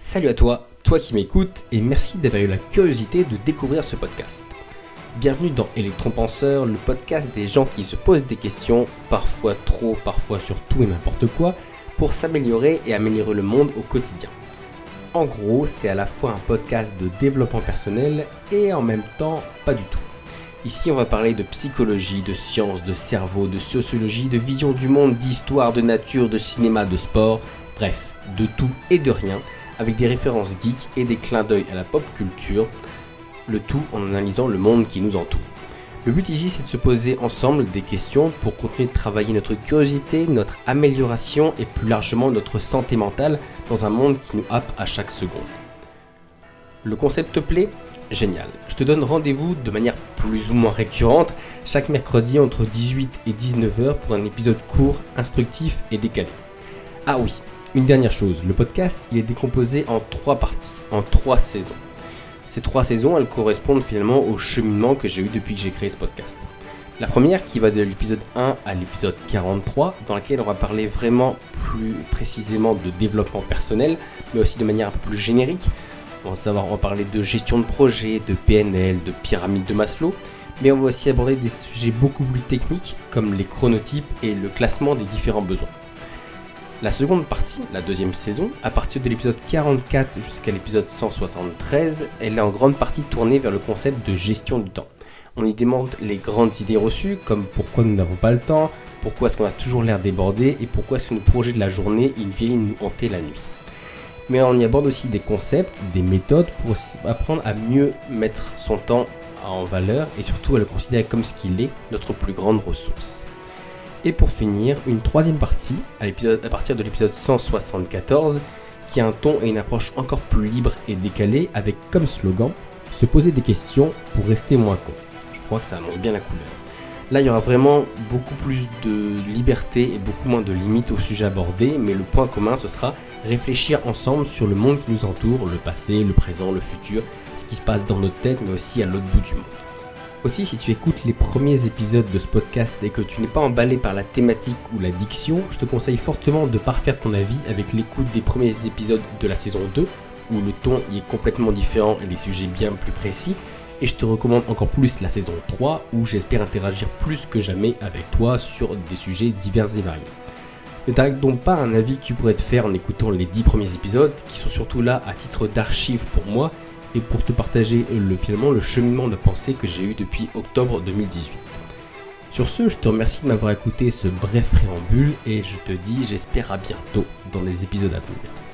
Salut à toi, toi qui m'écoutes, et merci d'avoir eu la curiosité de découvrir ce podcast. Bienvenue dans Electron Penseur, le podcast des gens qui se posent des questions, parfois trop, parfois sur tout et n'importe quoi, pour s'améliorer et améliorer le monde au quotidien. En gros, c'est à la fois un podcast de développement personnel et en même temps pas du tout. Ici, on va parler de psychologie, de science, de cerveau, de sociologie, de vision du monde, d'histoire, de nature, de cinéma, de sport, bref, de tout et de rien avec des références geeks et des clins d'œil à la pop culture, le tout en analysant le monde qui nous entoure. Le but ici c'est de se poser ensemble des questions pour continuer de travailler notre curiosité, notre amélioration et plus largement notre santé mentale dans un monde qui nous happe à chaque seconde. Le concept te plaît? Génial. Je te donne rendez-vous de manière plus ou moins récurrente chaque mercredi entre 18 et 19h pour un épisode court, instructif et décalé. Ah oui, une dernière chose, le podcast il est décomposé en trois parties, en trois saisons. Ces trois saisons, elles correspondent finalement au cheminement que j'ai eu depuis que j'ai créé ce podcast. La première qui va de l'épisode 1 à l'épisode 43, dans laquelle on va parler vraiment plus précisément de développement personnel, mais aussi de manière un peu plus générique. On va savoir, on va parler de gestion de projet, de PNL, de pyramide de Maslow, mais on va aussi aborder des sujets beaucoup plus techniques comme les chronotypes et le classement des différents besoins. La seconde partie, la deuxième saison, à partir de l'épisode 44 jusqu'à l'épisode 173, elle est en grande partie tournée vers le concept de gestion du temps. On y demande les grandes idées reçues, comme pourquoi nous n'avons pas le temps, pourquoi est-ce qu'on a toujours l'air débordé et pourquoi est-ce que nos projets de la journée ils viennent nous hanter la nuit. Mais on y aborde aussi des concepts, des méthodes pour apprendre à mieux mettre son temps en valeur et surtout à le considérer comme ce qu'il est, notre plus grande ressource. Et pour finir, une troisième partie, à, partir de l'épisode 174, qui a un ton et une approche encore plus libre et décalée, avec comme slogan Se poser des questions pour rester moins con. Je crois que ça annonce bien la couleur. Là, il y aura vraiment beaucoup plus de liberté et beaucoup moins de limites au sujet abordé, mais le point commun, ce sera réfléchir ensemble sur le monde qui nous entoure, le passé, le présent, le futur, ce qui se passe dans notre tête, mais aussi à l'autre bout du monde. Aussi, si tu écoutes les premiers épisodes de ce podcast et que tu n'es pas emballé par la thématique ou la diction, je te conseille fortement de parfaire ton avis avec l'écoute des premiers épisodes de la saison 2, où le ton y est complètement différent et les sujets bien plus précis. Et je te recommande encore plus la saison 3, où j'espère interagir plus que jamais avec toi sur des sujets divers et variés. Ne t'arrête donc pas un avis que tu pourrais te faire en écoutant les 10 premiers épisodes, qui sont surtout là à titre d'archive pour moi, et pour te partager le, finalement le cheminement de pensée que j'ai eu depuis octobre 2018. Sur ce, je te remercie de m'avoir écouté ce bref préambule et je te dis j'espère à bientôt dans les épisodes à venir.